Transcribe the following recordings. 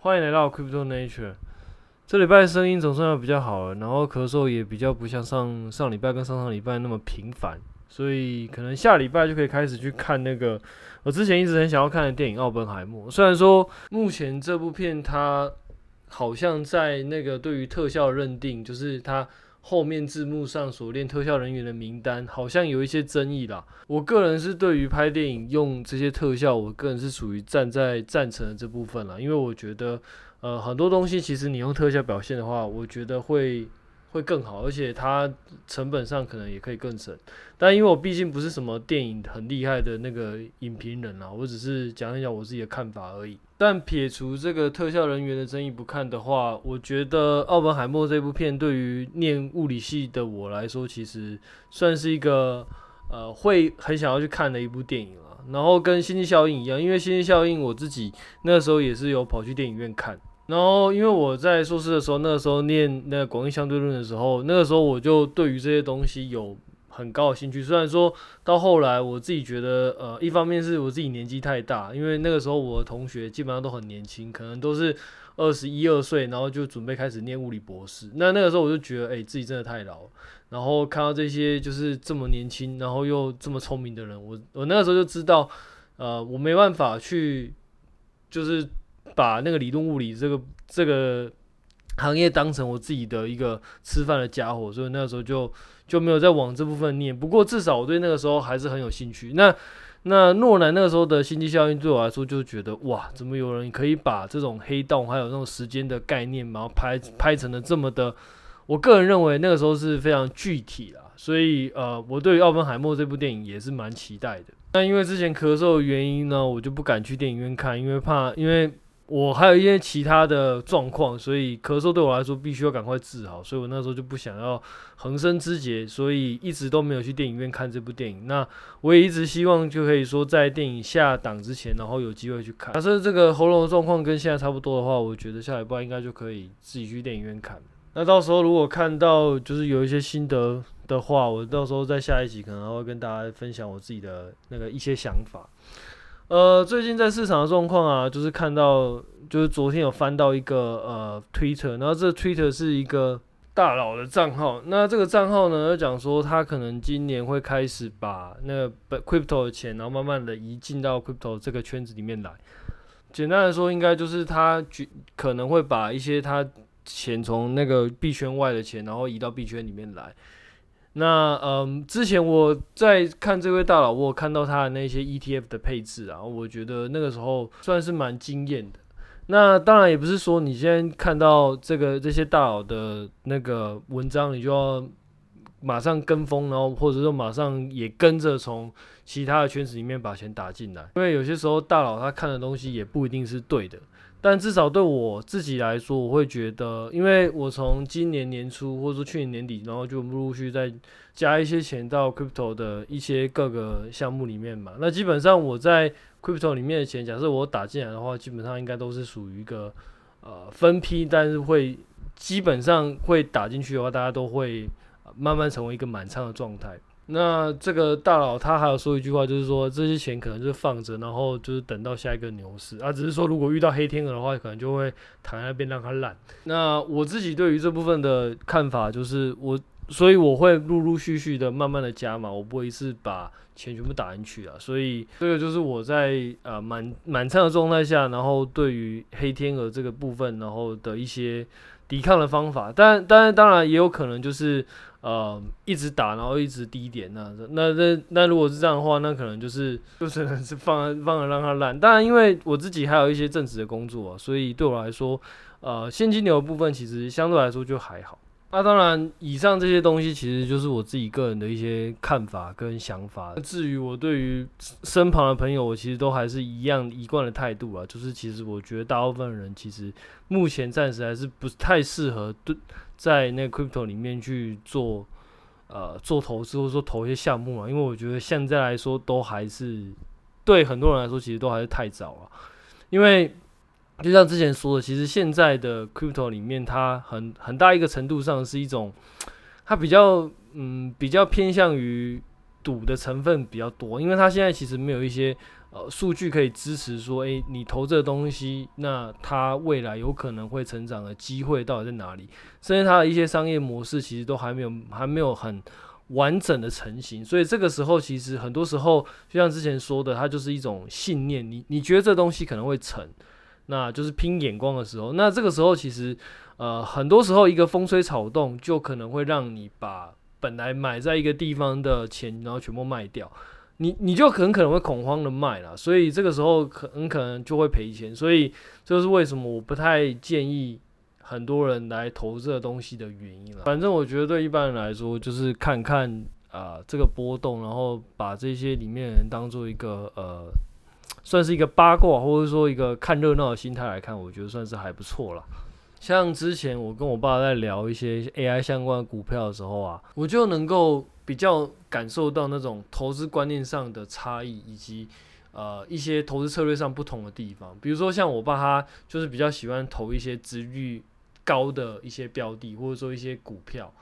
欢迎来到 Crypto Nature。这礼拜声音总算要比较好了，然后咳嗽也比较不像上上礼拜跟上上礼拜那么频繁，所以可能下礼拜就可以开始去看那个我之前一直很想要看的电影《奥本海默》。虽然说目前这部片它好像在那个对于特效认定，就是它。后面字幕上所练特效人员的名单好像有一些争议啦。我个人是对于拍电影用这些特效，我个人是属于站在赞成的这部分啦，因为我觉得，呃，很多东西其实你用特效表现的话，我觉得会。会更好，而且它成本上可能也可以更省。但因为我毕竟不是什么电影很厉害的那个影评人啊，我只是讲一讲我自己的看法而已。但撇除这个特效人员的争议不看的话，我觉得《奥本海默》这部片对于念物理系的我来说，其实算是一个呃会很想要去看的一部电影了。然后跟《星际效应》一样，因为《星际效应》我自己那时候也是有跑去电影院看。然后，因为我在硕士的时候，那个时候念那个广义相对论的时候，那个时候我就对于这些东西有很高的兴趣。虽然说到后来，我自己觉得，呃，一方面是我自己年纪太大，因为那个时候我的同学基本上都很年轻，可能都是二十一二岁，然后就准备开始念物理博士。那那个时候我就觉得，哎，自己真的太老。然后看到这些就是这么年轻，然后又这么聪明的人，我我那个时候就知道，呃，我没办法去，就是。把那个理论物理这个这个行业当成我自己的一个吃饭的家伙，所以那个时候就就没有再往这部分念。不过至少我对那个时候还是很有兴趣。那那诺兰那个时候的星际效应对我来说就觉得哇，怎么有人可以把这种黑洞还有那种时间的概念，然后拍拍成了这么的，我个人认为那个时候是非常具体啦。所以呃，我对于奥本海默这部电影也是蛮期待的。那因为之前咳嗽的原因呢，我就不敢去电影院看，因为怕因为。我还有一些其他的状况，所以咳嗽对我来说必须要赶快治好，所以我那时候就不想要横生枝节，所以一直都没有去电影院看这部电影。那我也一直希望就可以说在电影下档之前，然后有机会去看。假设这个喉咙的状况跟现在差不多的话，我觉得下礼拜应该就可以自己去电影院看。那到时候如果看到就是有一些心得的话，我到时候在下一集可能会跟大家分享我自己的那个一些想法。呃，最近在市场的状况啊，就是看到，就是昨天有翻到一个呃 Twitter，然后这推特是一个大佬的账号，那这个账号呢，就讲说他可能今年会开始把那个 Crypto 的钱，然后慢慢的移进到 Crypto 这个圈子里面来。简单来说，应该就是他可能会把一些他钱从那个币圈外的钱，然后移到币圈里面来。那嗯，之前我在看这位大佬，我有看到他的那些 ETF 的配置啊，我觉得那个时候算是蛮惊艳的。那当然也不是说你现在看到这个这些大佬的那个文章，你就要马上跟风，然后或者说马上也跟着从其他的圈子里面把钱打进来，因为有些时候大佬他看的东西也不一定是对的。但至少对我自己来说，我会觉得，因为我从今年年初或者说去年年底，然后就陆陆续续在加一些钱到 crypto 的一些各个项目里面嘛。那基本上我在 crypto 里面的钱，假设我打进来的话，基本上应该都是属于一个呃分批，但是会基本上会打进去的话，大家都会慢慢成为一个满仓的状态。那这个大佬他还有说一句话，就是说这些钱可能就放着，然后就是等到下一个牛市啊。只是说如果遇到黑天鹅的话，可能就会躺在那边让它烂。那我自己对于这部分的看法就是我，所以我会陆陆续续的慢慢的加嘛，我不会一次把钱全部打进去啊。所以这个就是我在呃满满仓的状态下，然后对于黑天鹅这个部分，然后的一些抵抗的方法。但但当然也有可能就是。呃，一直打，然后一直低点，那那那那如果是这样的话，那可能就是就是是放放了让它烂。当然，因为我自己还有一些正职的工作，所以对我来说，呃，现金流的部分其实相对来说就还好。那当然，以上这些东西其实就是我自己个人的一些看法跟想法。至于我对于身旁的朋友，我其实都还是一样一贯的态度啊，就是其实我觉得大部分人其实目前暂时还是不太适合对在那个 crypto 里面去做呃做投资或者说投一些项目啊，因为我觉得现在来说都还是对很多人来说其实都还是太早了，因为。就像之前说的，其实现在的 crypto 里面，它很很大一个程度上是一种，它比较嗯比较偏向于赌的成分比较多，因为它现在其实没有一些呃数据可以支持说，诶，你投这个东西，那它未来有可能会成长的机会到底在哪里？甚至它的一些商业模式其实都还没有还没有很完整的成型，所以这个时候其实很多时候就像之前说的，它就是一种信念，你你觉得这东西可能会成，那就是拼眼光的时候，那这个时候其实呃很多时候一个风吹草动就可能会让你把本来买在一个地方的钱，然后全部卖掉。你你就很可能会恐慌的卖了，所以这个时候可很可能就会赔钱，所以这就是为什么我不太建议很多人来投这个东西的原因了。反正我觉得对一般人来说，就是看看啊、这个波动，然后把这些里面的人当做一个呃，算是一个八卦，或者说一个看热闹的心态来看，我觉得算是还不错了。像之前我跟我爸在聊一些 AI 相关的股票的时候啊，我就能够。比较感受到那种投资观念上的差异，以及呃一些投资策略上不同的地方。比如说像我爸他就是比较喜欢投一些值率高的一些标的，或者说一些股票。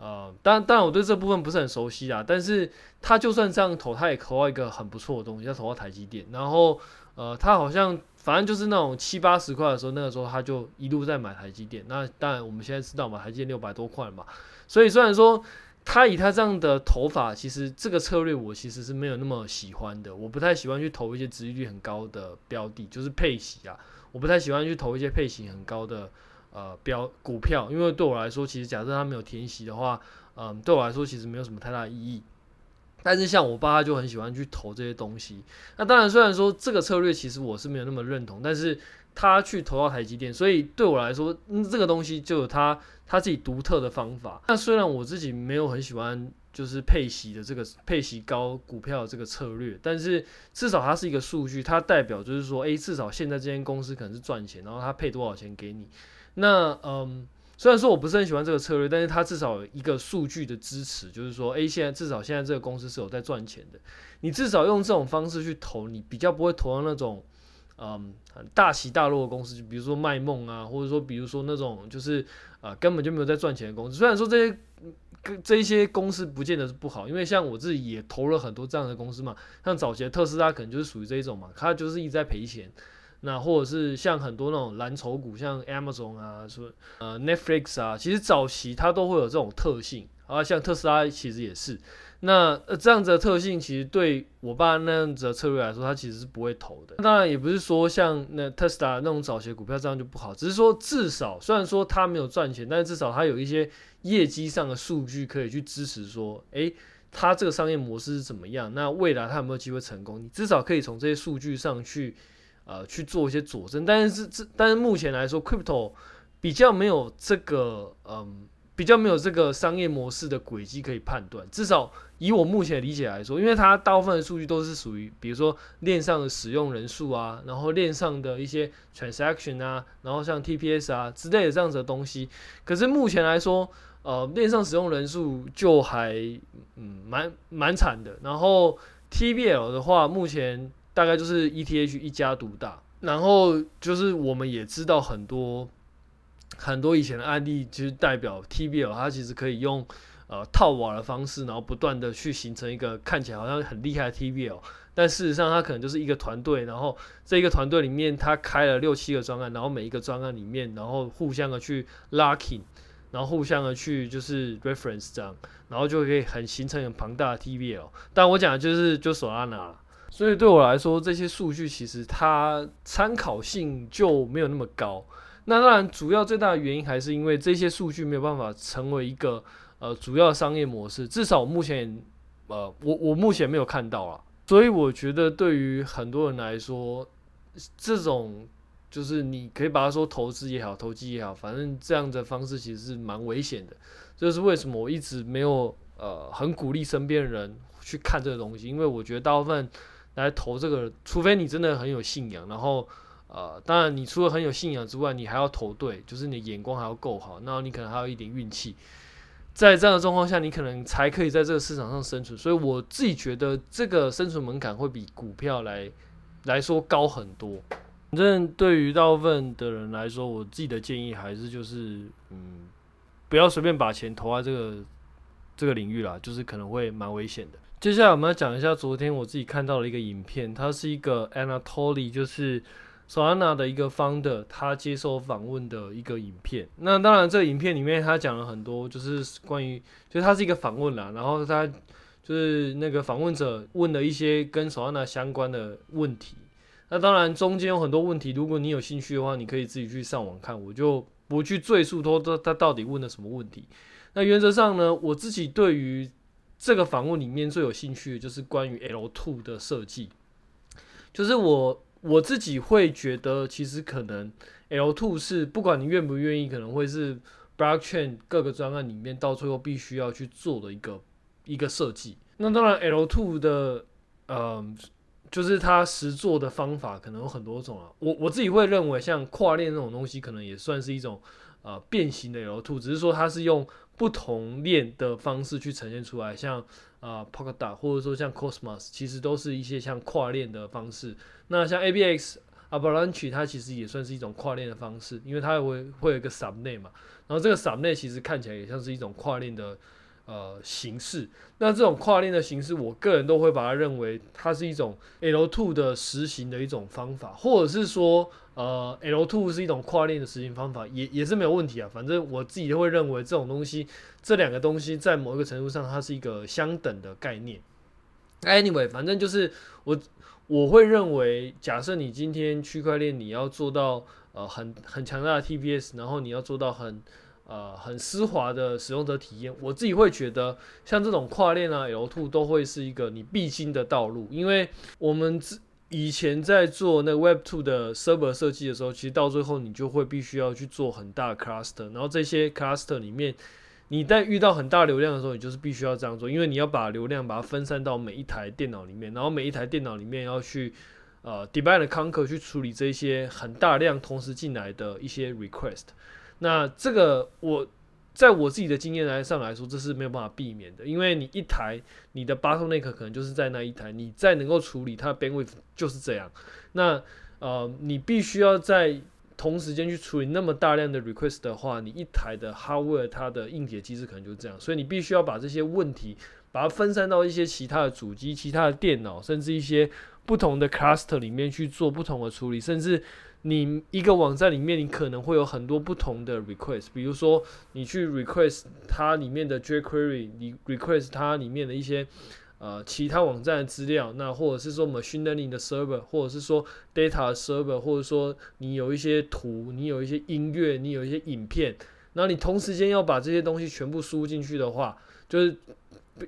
呃，当然当然我对这部分不是很熟悉啊，但是他就算这样投，他也投到一个很不错的东西，他投到台积电。然后呃，他好像反正就是那种七八十块的时候，那个时候他就一路在买台积电。那当然我们现在知道嘛，台积电六百多块嘛，所以虽然说。他以他这样的投法，其实这个策略我其实是没有那么喜欢的。我不太喜欢去投一些值利率很高的标的，就是配息啊。我不太喜欢去投一些配息很高的呃标股票，因为对我来说，其实假设它没有填息的话，嗯，对我来说其实没有什么太大意义。但是像我爸他就很喜欢去投这些东西。那当然，虽然说这个策略其实我是没有那么认同，但是他去投到台积电，所以对我来说，嗯，这个东西就有他他自己独特的方法。那虽然我自己没有很喜欢就是配息的这个配息高股票的这个策略，但是至少它是一个数据，它代表就是说，诶，至少现在这间公司可能是赚钱，然后它配多少钱给你。那嗯。虽然说我不是很喜欢这个策略，但是它至少有一个数据的支持，就是说，诶，现在至少现在这个公司是有在赚钱的。你至少用这种方式去投，你比较不会投到那种，嗯，大起大落的公司，就比如说卖梦啊，或者说比如说那种就是啊、根本就没有在赚钱的公司。虽然说这些这一些公司不见得是不好，因为像我自己也投了很多这样的公司嘛，像早期特斯拉可能就是属于这一种嘛，它就是一直在赔钱。那或者是像很多那种蓝筹股，像 Amazon 啊，什么呃 Netflix 啊，其实早期它都会有这种特性啊，像特斯拉其实也是。那呃这样子的特性，其实对我爸那样子的策略来说，他其实是不会投的。当然也不是说像那特斯拉那种早期的股票这样就不好，只是说至少虽然说它没有赚钱，但是至少它有一些业绩上的数据可以去支持说，诶，它这个商业模式是怎么样？那未来它有没有机会成功？你至少可以从这些数据上去。呃，去做一些佐证，但是这但是目前来说，crypto 比较没有这个，嗯，比较没有这个商业模式的轨迹可以判断。至少以我目前理解来说，因为它大部分的数据都是属于，比如说链上的使用人数啊，然后链上的一些 transaction 啊，然后像 TPS 啊之类的这样子的东西。可是目前来说，呃，链上使用人数就还，嗯，蛮蛮惨的。然后 TBL 的话，目前。大概就是 ETH 一家独大，然后就是我们也知道很多很多以前的案例，其实代表 TBL 它其实可以用呃套娃的方式，然后不断的去形成一个看起来好像很厉害的 TBL，但事实上它可能就是一个团队，然后这一个团队里面它开了六七个专案，然后每一个专案里面，然后互相的去 locking，然后互相的去就是 reference 这样，然后就可以很形成很庞大的 TBL。但我讲的就是就索拉纳。所以对我来说，这些数据其实它参考性就没有那么高。那当然，主要最大的原因还是因为这些数据没有办法成为一个呃主要商业模式。至少我目前呃我我目前没有看到啊。所以我觉得对于很多人来说，这种就是你可以把它说投资也好，投机也好，反正这样的方式其实是蛮危险的。这是为什么我一直没有呃很鼓励身边人去看这个东西，因为我觉得大部分。来投这个，除非你真的很有信仰，然后，呃，当然你除了很有信仰之外，你还要投对，就是你眼光还要够好，然后你可能还有一点运气，在这样的状况下，你可能才可以在这个市场上生存。所以我自己觉得这个生存门槛会比股票来来说高很多。反正对于大部分的人来说，我自己的建议还是就是，嗯，不要随便把钱投在这个这个领域啦，就是可能会蛮危险的。接下来我们要讲一下昨天我自己看到的一个影片，它是一个 Anatoly，就是 Solana 的一个 founder，他接受访问的一个影片。那当然，这个影片里面他讲了很多，就是关于，就是他是一个访问啦，然后他就是那个访问者问了一些跟 Solana 相关的问题。那当然中间有很多问题，如果你有兴趣的话，你可以自己去上网看，我就不去赘述说他他到底问了什么问题。那原则上呢，我自己对于这个访问里面最有兴趣的就是关于 L2 的设计，就是我我自己会觉得，其实可能 L2 是不管你愿不愿意，可能会是 Blockchain 各个专案里面到最后必须要去做的一个一个设计。那当然 L2 的呃，就是它实做的方法可能有很多种啊。我我自己会认为，像跨链这种东西，可能也算是一种呃变形的 L2，只是说它是用。不同链的方式去呈现出来，像啊、Polkadot 或者说像 Cosmos，其实都是一些像跨链的方式。那像 ABX Avalanche，它其实也算是一种跨链的方式，因为它会会有一个 Subnet 嘛。然后这个 Subnet 其实看起来也像是一种跨链的呃形式。那这种跨链的形式，我个人都会把它认为它是一种 L2 的实行的一种方法，或者是说。呃，L2 是一种跨链的实行方法，也也是没有问题啊。反正我自己会认为这种东西，这两个东西在某一个程度上，它是一个相等的概念。Anyway，反正就是我我会认为，假设你今天区块链你要做到呃很很强大的 TPS，然后你要做到很呃很丝滑的使用者体验，我自己会觉得像这种跨链啊，L2 都会是一个你必经的道路，因为我们之以前在做那个 Web 2的 Server 设计的时候，其实到最后你就会必须要去做很大的 Cluster，然后这些 Cluster 里面，你在遇到很大流量的时候，你就是必须要这样做，因为你要把流量把它分散到每一台电脑里面，然后每一台电脑里面要去呃 Divide and Conquer 去处理这些很大量同时进来的一些 Request。那这个我。在我自己的经验来上来说，这是没有办法避免的，因为你一台你的 bottleneck 可能就是在那一台，你再能够处理它的 bandwidth 就是这样。那呃，你必须要在同时间去处理那么大量的 request 的话，你一台的 hardware 它的硬体机制可能就是这样，所以你必须要把这些问题把它分散到一些其他的主机、其他的电脑，甚至一些不同的 cluster 里面去做不同的处理，甚至。你一个网站里面，你可能会有很多不同的 request，比如说你去 request 它里面的 jQuery，你 request 它里面的一些呃其他网站的资料，那或者是说 machine learning 的 server，或者是说 data server，或者说你有一些图，你有一些音乐，你有一些影片，那你同时间要把这些东西全部输进去的话，就是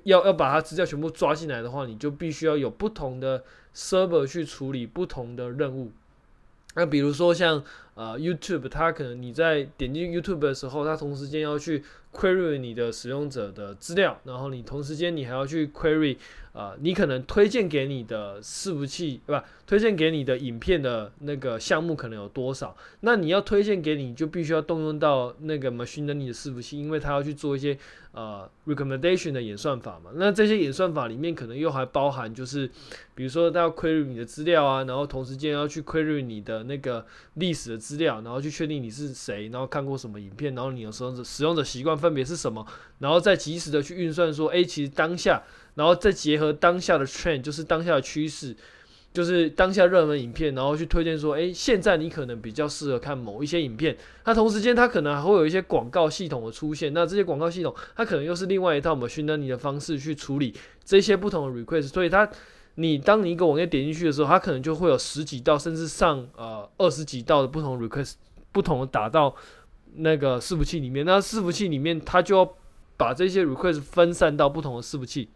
要要把它资料全部抓进来的话，你就必须要有不同的 server 去处理不同的任务。那比如说像呃 YouTube，它可能你在点进 YouTube 的时候，它同时间要去 query 你的使用者的资料，然后你同时间你还要去 query。啊、呃，你可能推荐给你的伺服器，对吧？推荐给你的影片的那个项目可能有多少？那你要推荐给你，就必须要动用到那个 machine learning 的伺服器，因为它要去做一些呃 recommendation 的演算法嘛。那这些演算法里面可能又还包含，就是比如说它要 query 你的资料啊，然后同时间要去 query 你的那个历史的资料，然后去确定你是谁，然后看过什么影片，然后你的使用者使用者习惯分别是什么，然后再及时的去运算说，哎，其实当下。然后再结合当下的 trend，就是当下的趋势，就是当下热门影片，然后去推荐说，诶，现在你可能比较适合看某一些影片。它同时间，它可能还会有一些广告系统的出现。那这些广告系统，它可能又是另外一套 machine learning 的方式去处理这些不同的 request。所以它，你当你一个网页点进去的时候，它可能就会有十几道，甚至上呃二十几道的不同 request，不同的打到那个伺服器里面。那伺服器里面，它就要把这些 request 分散到不同的伺服器。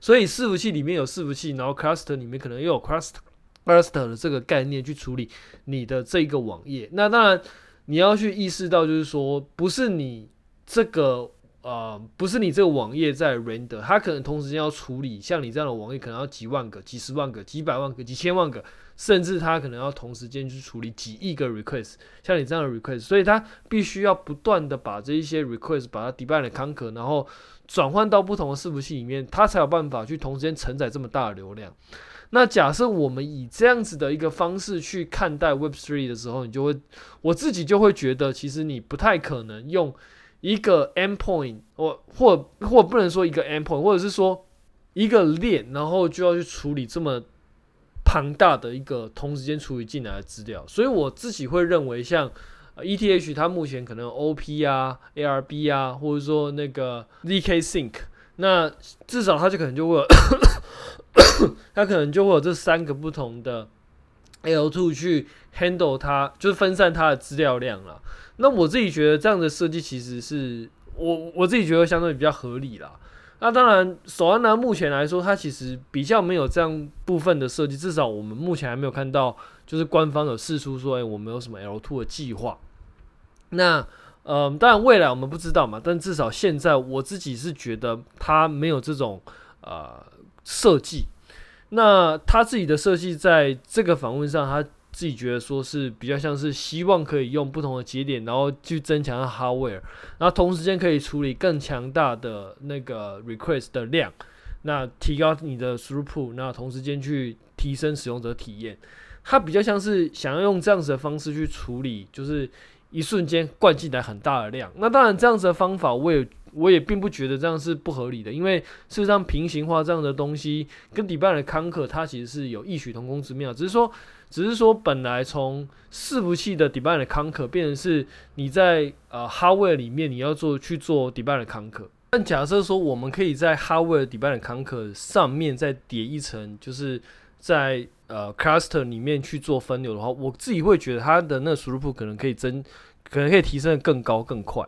所以伺服器里面有伺服器，然后 cluster 里面可能又有 cluster cluster 的这个概念去处理你的这个网页。那当然你要去意识到，就是说不是你这个呃，不是你这个网页在 render，它可能同时间要处理像你这样的网页，可能要几万个、几十万个、几百万个、几千万个，甚至它可能要同时间去处理几亿个 request，像你这样的 request，所以它必须要不断的把这一些 request 把它 divide and conquer，然后。转换到不同的伺服器里面，它才有办法去同时间承载这么大的流量。那假设我们以这样子的一个方式去看待 Web3 的时候，你就会，我自己就会觉得，其实你不太可能用一个 endpoint，或或或不能说一个 endpoint，或者是说一个链，然后就要去处理这么庞大的一个同时间处理进来的资料，所以我自己会认为，像 ETH 它目前可能 OP 啊、ARB 啊，或者说那个 zk Sync，那至少它就可能就会有 它可能就会有这三个不同的 L2 去 handle 它，就是分散它的资料量了。那我自己觉得这样的设计其实是我我自己觉得相对比较合理啦。那当然，索安娜目前来说，它其实比较没有这样部分的设计，至少我们目前还没有看到，就是官方有释出说，哎，我们有什么 L2 的计划。那，嗯，当然未来我们不知道嘛，但至少现在我自己是觉得它没有这种呃设计。那他自己的设计在这个访问上，他。自己觉得说是比较像是希望可以用不同的节点，然后去增强 hardware，然后同时间可以处理更强大的那个 request 的量，那提高你的 throughput，那同时间去提升使用者体验。它比较像是想要用这样子的方式去处理，就是一瞬间灌进来很大的量。那当然这样子的方法，我也我也并不觉得这样是不合理的，因为事实上平行化这样的东西跟 DeepIndar Conquer 它其实是有异曲同工之妙，只是说。只是说，本来从伺服器的 DeepIndar Conquer 变成是你在呃 hardware 里面你要做去做 DeepIndar Conquer。但假设说我们可以在 hardware DeepIndar Conquer 上面再叠一层，就是在呃 cluster 里面去做分流的话，我自己会觉得它的那个 throughput 可能可以增，可能可以提升的更高更快。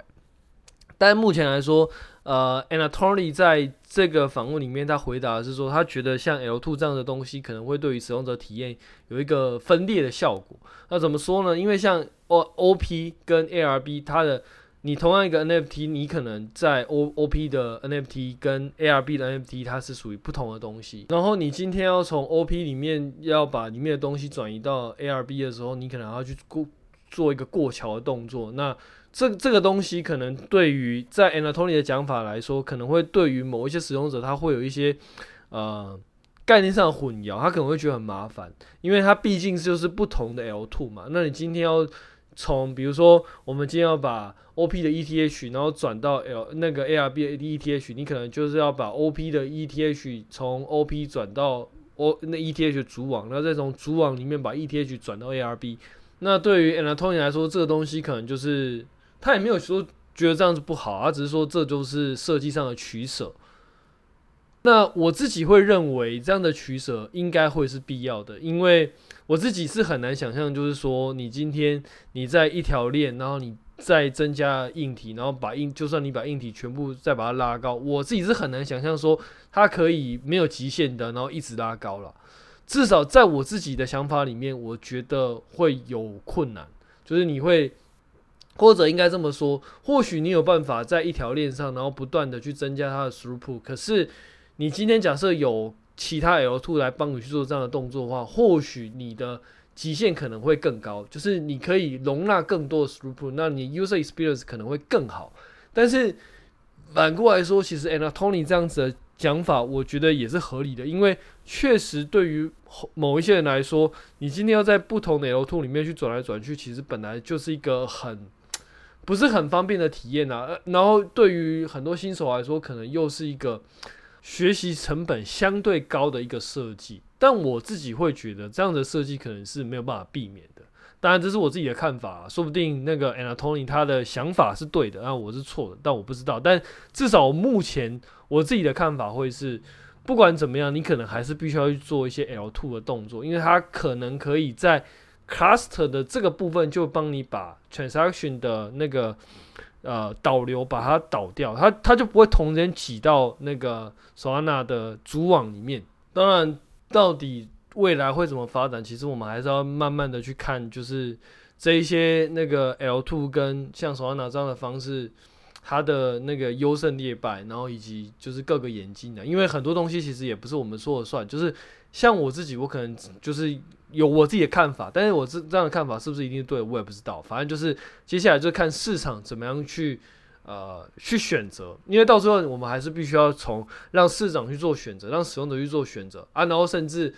但目前来说，呃，Anatoly 在这个访问里面，他回答是说，他觉得像 L2 这样的东西，可能会对于使用者体验有一个分裂的效果。那怎么说呢？因为像 O OP 跟 ARB，它的你同样一个 NFT，你可能在 OP 的 NFT 跟 ARB 的 NFT，它是属于不同的东西。然后你今天要从 OP 里面要把里面的东西转移到 ARB 的时候，你可能要去过做一个过桥的动作。那这这个东西可能对于在 Anatoly 的讲法来说，可能会对于某一些使用者，他会有一些呃概念上混淆，他可能会觉得很麻烦，因为它毕竟就是不同的 L2 嘛。那你今天要从比如说我们今天要把 OP 的 ETH，然后转到 L 那个 ARB 的 ETH，你可能就是要把 OP 的 ETH 从 OP 转到 O 那 ETH 主网，然后再从主网里面把 ETH 转到 ARB。那对于 Anatoly 来说，这个东西可能就是。他也没有说觉得这样子不好，他只是说这就是设计上的取舍。那我自己会认为这样的取舍应该会是必要的，因为我自己是很难想象，就是说你今天你在一条链，然后你再增加硬体，然后把硬，就算你把硬体全部再把它拉高，我自己是很难想象说它可以没有极限的，然后一直拉高了。至少在我自己的想法里面，我觉得会有困难，就是你会。或者应该这么说，或许你有办法在一条链上，然后不断的去增加它的 throughput。可是你今天假设有其他 L2 来帮你去做这样的动作的话，或许你的极限可能会更高，就是你可以容纳更多的 throughput，那你 user experience 可能会更好。但是反过来说，其实 Anatoly 这样子的讲法，我觉得也是合理的，因为确实对于某一些人来说，你今天要在不同的 L two 里面去转来转去，其实本来就是一个很。不是很方便的体验啊，然后对于很多新手来说，可能又是一个学习成本相对高的一个设计。但我自己会觉得，这样的设计可能是没有办法避免的。当然，这是我自己的看法，说不定那个 Anatoly 他的想法是对的，那我是错的，但我不知道。但至少目前我自己的看法会是，不管怎么样，你可能还是必须要去做一些 L2 的动作，因为它可能可以在。Cluster 的这个部分就帮你把 transaction 的那个呃导流把它导掉，它它就不会同时间挤到那个 Solana 的主网里面。当然，到底未来会怎么发展，其实我们还是要慢慢的去看，就是这一些那个 L2 跟像 Solana 这样的方式，它的那个优胜劣败，然后以及就是各个演进的，因为很多东西其实也不是我们说了算，就是像我自己，我可能就是。有我自己的看法，但是我这这样的看法是不是一定对，我也不知道。反正就是接下来就看市场怎么样去呃去选择，因为到最后我们还是必须要从让市场去做选择，让使用者去做选择啊。然后甚至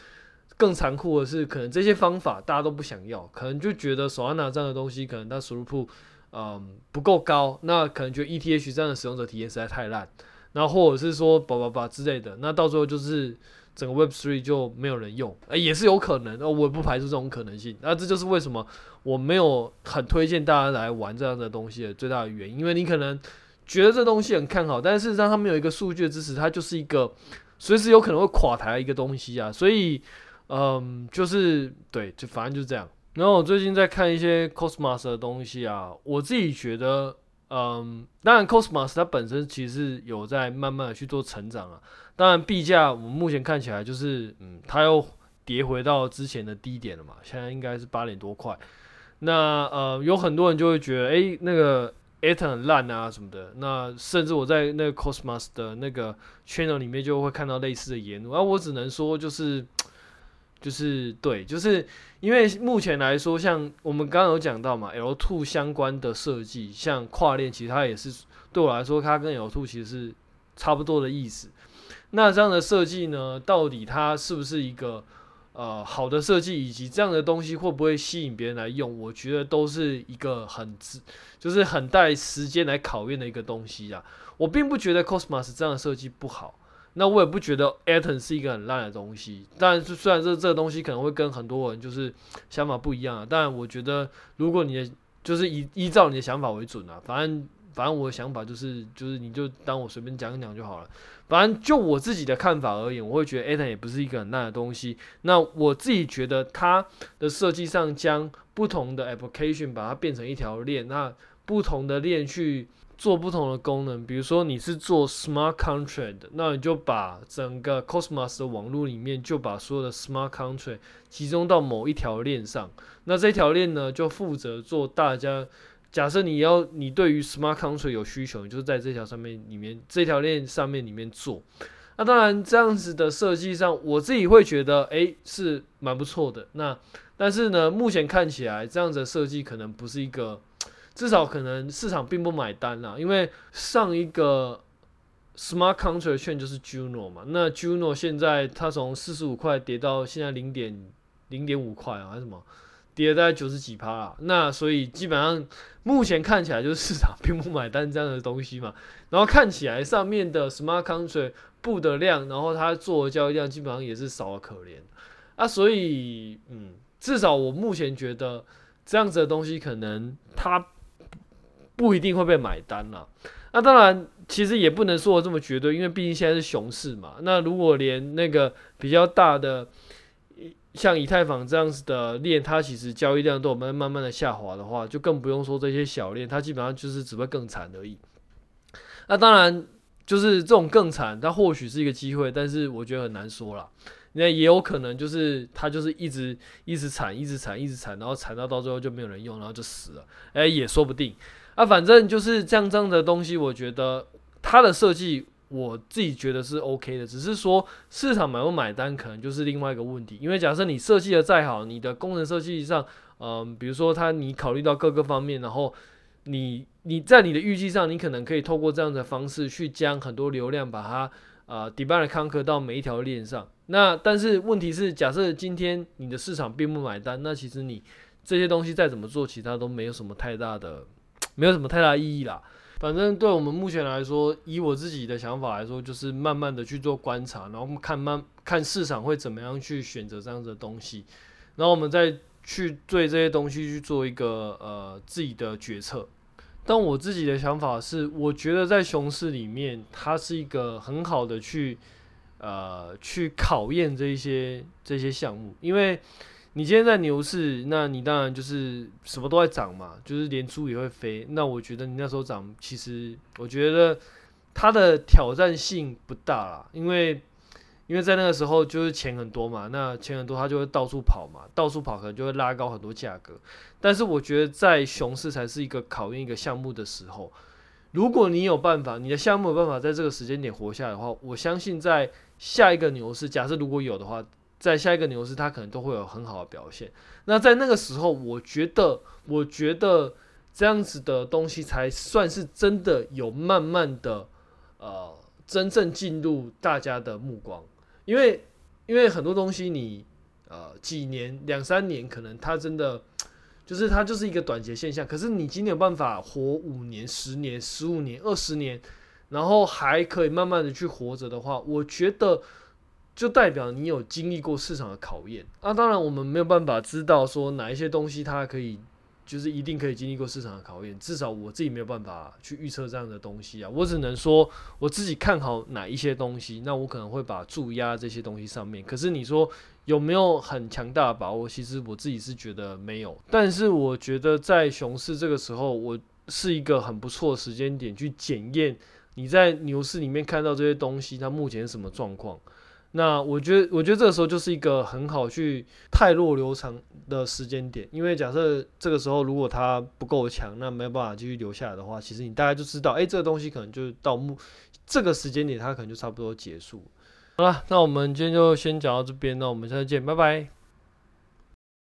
更残酷的是，可能这些方法大家都不想要，可能就觉得 Solana 这样的东西可能它 throughput 嗯不够高，那可能觉得 ETH 这样的使用者体验实在太烂。然后或者是说叭叭叭之类的，那到最后就是整个 Web Three 就没有人用，欸，也是有可能，那我也不排除这种可能性。那这就是为什么我没有很推荐大家来玩这样的东西的最大的原因，因为你可能觉得这东西很看好，但是事实上它没有一个数据的支持，它就是一个随时有可能会垮台的一个东西啊。所以，嗯，就是对，就反正就是这样。然后我最近在看一些 Cosmos 的东西啊，我自己觉得。嗯，当然，Cosmos 它本身其实是有在慢慢的去做成长啊。当然，币价我们目前看起来就是，嗯，它又跌回到之前的低点了嘛，现在应该是八点多块。那呃，有很多人就会觉得，诶，那个 Atom 很烂啊什么的。那甚至我在那个 Cosmos 的那个 channel 里面就会看到类似的言论，而、我只能说就是。就是对，就是因为目前来说，像我们刚刚有讲到嘛，L Two 相关的设计，像跨链，其实它也是对我来说，它跟 L Two 其实是差不多的意思。那这样的设计呢，到底它是不是一个呃好的设计，以及这样的东西会不会吸引别人来用？我觉得都是一个很值就是很带时间来考验的一个东西啊。我并不觉得 Cosmos 这样的设计不好。那我也不觉得 Atom 是一个很烂的东西，但是虽然这这个东西可能会跟很多人就是想法不一样啊，但我觉得如果你就是依依照你的想法为准啊，反正反正我的想法就是就是你就当我随便讲一讲就好了。反正就我自己的看法而言，我会觉得 Atom 也不是一个很烂的东西。那我自己觉得它的设计上将不同的 application 把它变成一条链，那不同的链去。做不同的功能，比如说你是做 smart contract 的，那你就把整个 Cosmos 的网络里面就把所有的 smart contract 集中到某一条链上。那这条链呢，就负责做大家。假设你要你对于 smart contract 有需求，你就是在这条上面里面这条链上面里面做。那当然这样子的设计上，我自己会觉得诶、是蛮不错的。那但是呢，目前看起来这样子的设计可能不是一个。至少可能市场并不买单啦，因为上一个 smart contract 券就是 Juno 嘛，那 Juno 现在它从四十五块跌到现在零点零点五块啊，还是什么，跌了大概九十几趴啊，那所以基本上目前看起来就是市场并不买单这样的东西嘛，然后看起来上面的 smart contract 布的量，然后它做的交易量基本上也是少得可怜啊，所以嗯，至少我目前觉得这样子的东西可能它。不一定会被买单啦。那当然，其实也不能说的这么绝对，因为毕竟现在是熊市嘛。那如果连那个比较大的，像以太坊这样子的链，它其实交易量都有慢慢慢的下滑的话，就更不用说这些小链，它基本上就是只会更惨而已。那当然，就是这种更惨，它或许是一个机会，但是我觉得很难说啦。那也有可能就是它就是一直一直惨，一直惨，一直惨，然后惨到到最后就没有人用，然后就死了，哎，也说不定。啊，反正就是这样这样的东西，我觉得它的设计我自己觉得是 OK 的，只是说市场买不买单可能就是另外一个问题。因为假设你设计的再好，你的功能设计上，嗯、比如说它你考虑到各个方面，然后你你在你的预计上，你可能可以透过这样的方式去将很多流量把它呃 divide and conquer 到每一条链上。那但是问题是，假设今天你的市场并不买单，那其实你这些东西再怎么做，其他都没有什么太大的。没有什么太大意义啦。反正对我们目前来说，以我自己的想法来说，就是慢慢的去做观察，然后看慢看市场会怎么样去选择这样子的东西，然后我们再去对这些东西去做一个呃自己的决策。但我自己的想法是，我觉得在熊市里面，它是一个很好的去呃去考验这一些这些项目，因为。你今天在牛市，那你当然就是什么都在涨嘛，就是连猪也会飞。那我觉得你那时候涨，其实我觉得它的挑战性不大啦，因为因为在那个时候就是钱很多嘛，那钱很多它就会到处跑嘛，到处跑可能就会拉高很多价格。但是我觉得在熊市才是一个考验一个项目的时候，如果你有办法，你的项目有办法在这个时间点活下来的话，我相信在下一个牛市，假设如果有的话。在下一个牛市，它可能都会有很好的表现。那在那个时候，我觉得，我觉得这样子的东西才算是真的有慢慢的，呃，真正进入大家的目光。因为，因为很多东西你，呃，几年、两三年，可能它真的就是它就是一个短期现象。可是你今天有办法活五年、十年、十五年、二十年。然后还可以慢慢的去活着的话，我觉得就代表你有经历过市场的考验。那、啊、当然我们没有办法知道说哪一些东西它可以。就是一定可以经历过市场的考验，至少我自己没有办法去预测这样的东西啊。我只能说我自己看好哪一些东西，那我可能会把注压这些东西上面。可是你说有没有很强大的把握？其实我自己是觉得没有。但是我觉得在熊市这个时候，我是一个很不错的时间点去检验你在牛市里面看到这些东西，它目前什么状况。那我觉得，我觉得这个时候就是一个很好去汰弱留长的时间点，因为假设这个时候如果他不够强，那没有办法继续留下来的话，其实你大概就知道，哎，这个东西可能就到目这个时间点，它可能就差不多结束。好了，那我们今天就先讲到这边，那我们下次见，拜拜。